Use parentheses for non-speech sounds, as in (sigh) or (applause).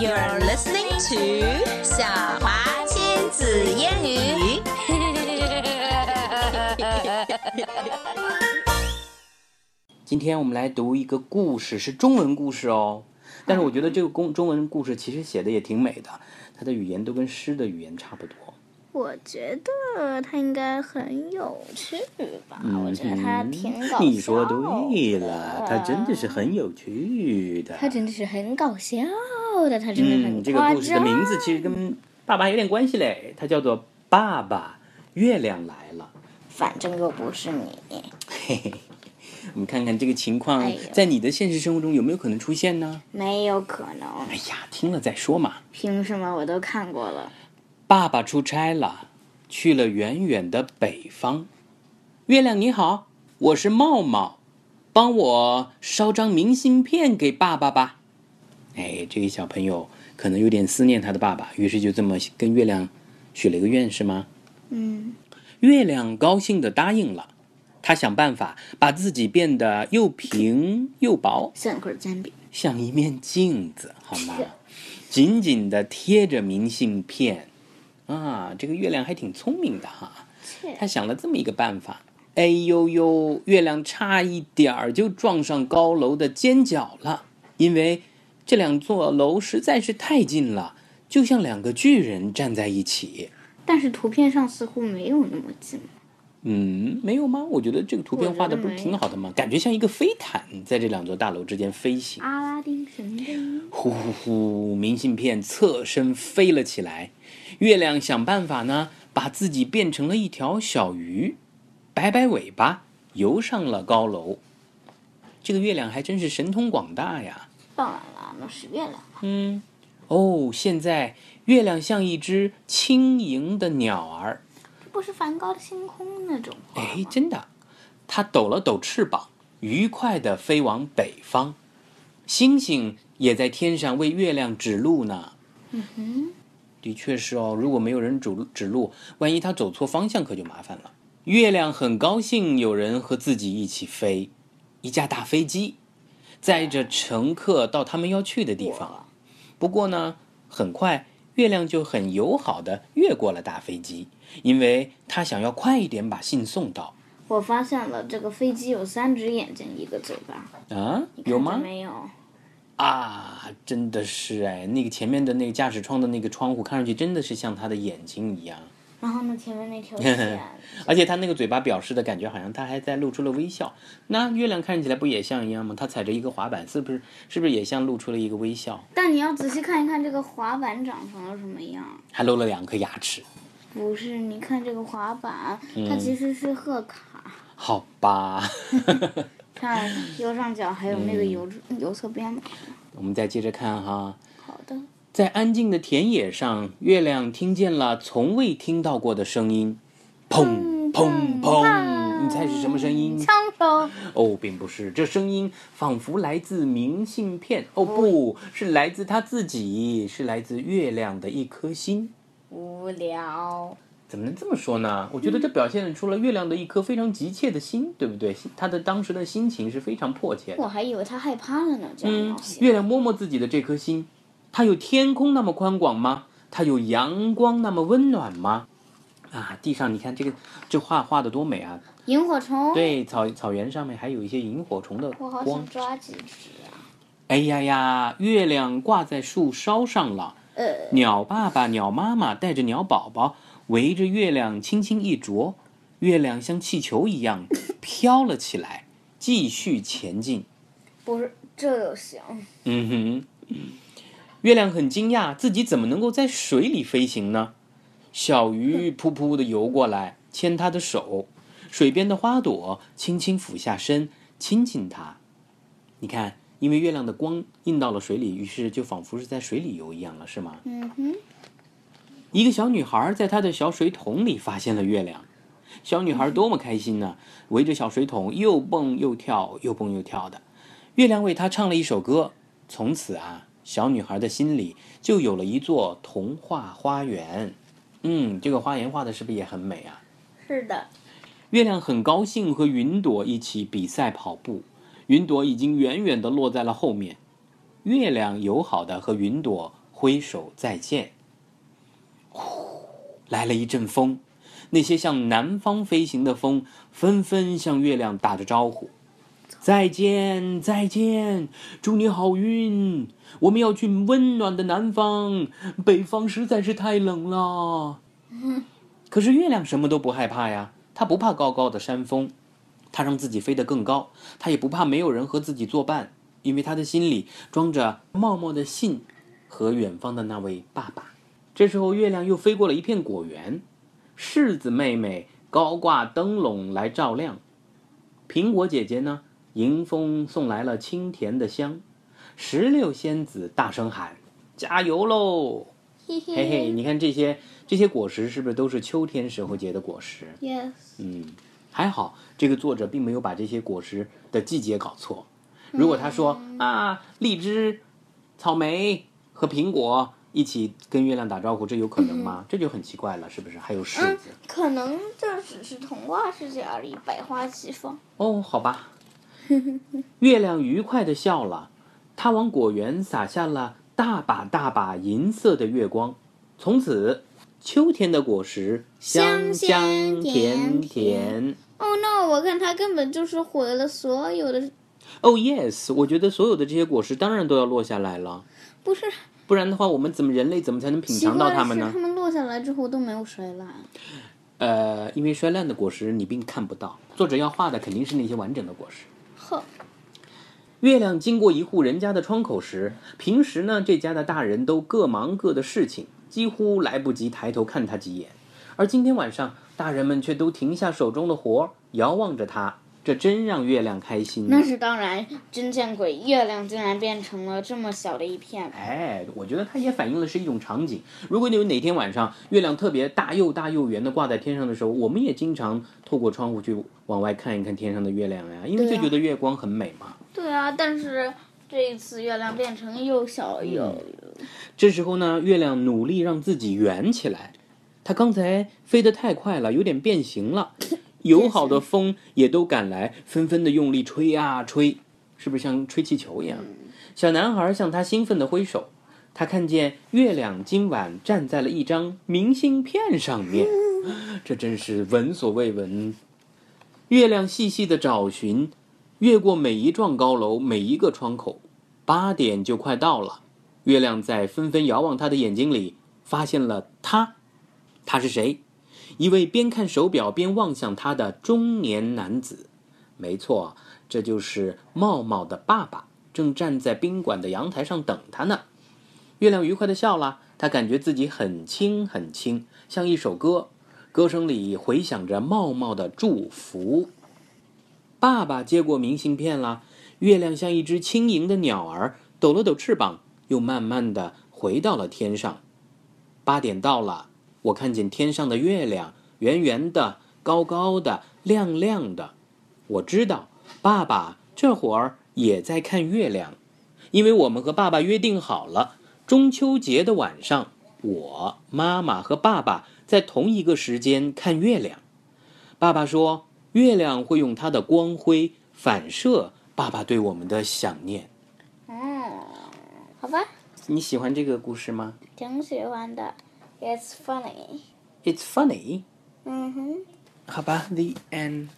You're listening to 小华亲子英语。今天我们来读一个故事，是中文故事哦。但是我觉得这个公中文故事其实写的也挺美的，它的语言都跟诗的语言差不多。我觉得他应该很有趣吧？嗯我觉得他挺搞笑的。你说对了，它真的是很有趣的。他真的是很搞笑的，他真的很嗯，很这个故事的名字其实跟爸爸有点关系嘞，它叫做《爸爸月亮来了》。反正又不是你。嘿嘿，我们看看这个情况哎在你的现实生活中有没有可能出现呢？没有可能，哎呀，听了再说嘛。凭什么？我都看过了。爸爸出差了，去了远远的北方。月亮你好，我是茂茂，帮我捎张明信片给爸爸吧。哎，这个小朋友可能有点思念他的爸爸，于是就这么跟月亮许了一个愿，是吗？嗯，月亮高兴的答应了，他想办法把自己变得又平又薄，像块煎饼。像一面镜子，好吗？紧紧的贴着明信片。啊，这个月亮还挺聪明的哈，他想了这么一个办法。哎呦呦，月亮差一点儿就撞上高楼的尖角了，因为这两座楼实在是太近了，就像两个巨人站在一起。但是图片上似乎没有那么近。嗯，没有吗？我觉得这个图片画的不是挺好的吗？感觉像一个飞毯在这两座大楼之间飞行。阿拉丁神灯。呼呼呼！明信片侧身飞了起来，月亮想办法呢，把自己变成了一条小鱼，摆摆尾巴游上了高楼。这个月亮还真是神通广大呀！当然了，那是月亮。嗯，哦，现在月亮像一只轻盈的鸟儿，这不是梵高的星空那种画哎，真的，它抖了抖翅膀，愉快地飞往北方。星星也在天上为月亮指路呢。嗯哼，的确是哦，如果没有人指指路，万一他走错方向，可就麻烦了。月亮很高兴有人和自己一起飞，一架大飞机载着乘客到他们要去的地方。不过呢，很快月亮就很友好的越过了大飞机，因为他想要快一点把信送到。我发现了，这个飞机有三只眼睛，一个嘴巴。啊，有吗？没有？啊，真的是哎，那个前面的那个驾驶窗的那个窗户，看上去真的是像他的眼睛一样。然后呢，前面那条 (laughs) 线，而且他那个嘴巴表示的感觉，好像他还在露出了微笑。那月亮看起来不也像一样吗？他踩着一个滑板，是不是？是不是也像露出了一个微笑？但你要仔细看一看这个滑板长成了什么样。还露了两颗牙齿。不是，你看这个滑板，嗯它其实是贺卡。好吧，(laughs) 看右上角还有那个嗯油油色边嘛。我们再接着看哈。好的，在安静的田野上，月亮听见了从未听到过的声音，砰砰砰！你猜是什么声音？枪声。哦，并不是，这声音仿佛来自明信片。哦，不是来自他自己，是来自月亮的一颗心。无聊。怎么能这么说呢？我觉得这表现出了月亮的一颗非常急切的心，对不对？他的当时的心情是非常迫切的。我还以为他害怕了呢，这样嗯。月亮摸摸自己的这颗心，它有天空那么宽广吗？它有阳光那么温暖吗？啊，地上你看这个这画画的多美啊！萤火虫。。对，草草原上面还有一些萤火虫的我好想。抓几只啊。哎呀呀，月亮挂在树梢上了。呃，鸟爸爸、鸟妈妈带着鸟宝宝围着月亮轻轻一啄，月亮像气球一样 (laughs) 飘了起来，继续前进。不是，这就行。嗯哼，月亮很惊讶，自己怎么能够在水里飞行呢？小鱼扑扑的游过来，牵它的手。水边的花朵轻轻俯下身，亲亲它。你看，因为月亮的光映到了水里，于是就仿佛是在水里游一样了，是吗？嗯哼。一个小女孩在她的小水桶里发现了月亮，小女孩多么开心呢！围着小水桶又蹦又跳，又蹦又跳的。月亮为她唱了一首歌，从此啊，小女孩的心里就有了一座童话花园。嗯，这个花园画的是不是也很美啊？是的。月亮很高兴和云朵一起比赛跑步，云朵已经远远地落在了后面。月亮友好的和云朵挥手再见。来了一阵风，那些向南方飞行的风纷纷向月亮打着招呼：“再见，再见，祝你好运！我们要去温暖的南方，北方实在是太冷了。”可是月亮什么都不害怕呀，它不怕高高的山峰，它让自己飞得更高，它也不怕没有人和自己作伴，因为它的心里装着茂茂的信和远方的那位爸爸。这时候，月亮又飞过了一片果园，柿子妹妹高挂灯笼来照亮，苹果姐姐呢，迎风送来了清甜的香，石榴仙子大声喊：“加油喽！”嘿嘿嘿，你看这些这些果实是不是都是秋天时候结的果实？Yes，嗯，还好这个作者并没有把这些果实的季节搞错。如果他说、啊，荔枝、草莓和苹果一起跟月亮打招呼，这有可能吗？这就很奇怪了，是不是？还有柿嗯子。，可能这只是童话世界而已百花齐放。哦，好吧。(laughs) 月亮愉快的笑了，它往果园洒下了大把大把银色的月光。从此，秋天的果实香香香甜甜哦。Oh no！我看它根本就是毁了所有的，哦、yes，我觉得所有的这些果实当然都要落下来了，不是不然的话，我们怎么人类怎么才能品尝到它们呢它？们落下来之后都没有摔烂。呃，因为摔烂的果实你并看不到，作者要画的肯定是那些完整的果实。呵，月亮经过一户人家的窗口时，平时呢，这家的大人都各忙各的事情，几乎来不及抬头看他几眼。而今天晚上，大人们却都停下手中的活儿，遥望着他，这真让月亮开心。那是当然，真见鬼！月亮竟然变成了这么小的一片。哎，我觉得它也反映的是一种场景。如果你有哪天晚上月亮特别大又大又圆的挂在天上的时候，我们也经常透过窗户去往外看一看天上的月亮呀，因为就觉得月光很美嘛。对啊，但是这一次月亮变成又小又……这时候呢，月亮努力让自己圆起来。它刚才飞得太快了，有点变形了。友好的风也都赶来，纷纷的用力吹啊吹，是不是像吹气球一样？小男孩向他兴奋的挥手。他看见月亮今晚站在了一张明信片上面，(laughs) 这真是闻所未闻。月亮细细的找寻，越过每一幢高楼，每一个窗口。八点就快到了，月亮在纷纷遥望他的眼睛里，发现了他。他是谁？一位边看手表边望向他的中年男子。没错，这就是茂茂的爸爸，正站在宾馆的阳台上等他呢。月亮愉快的笑了，他感觉自己很轻很轻，像一首歌，歌声里回响着茂茂的祝福。爸爸接过明信片了，月亮像一只轻盈的鸟儿，抖了抖翅膀，又慢慢的回到了天上。八点到了，我看见天上的月亮圆圆的、高高的、亮亮的。我知道，爸爸这会儿也在看月亮，因为我们和爸爸约定好了，中秋节的晚上，我、妈妈和爸爸在同一个时间看月亮。爸爸说，月亮会用它的光辉反射爸爸对我们的想念。嗯，好吧，你喜欢这个故事吗挺喜欢的。It's funny. It's funny? Mm hmm. How about the end?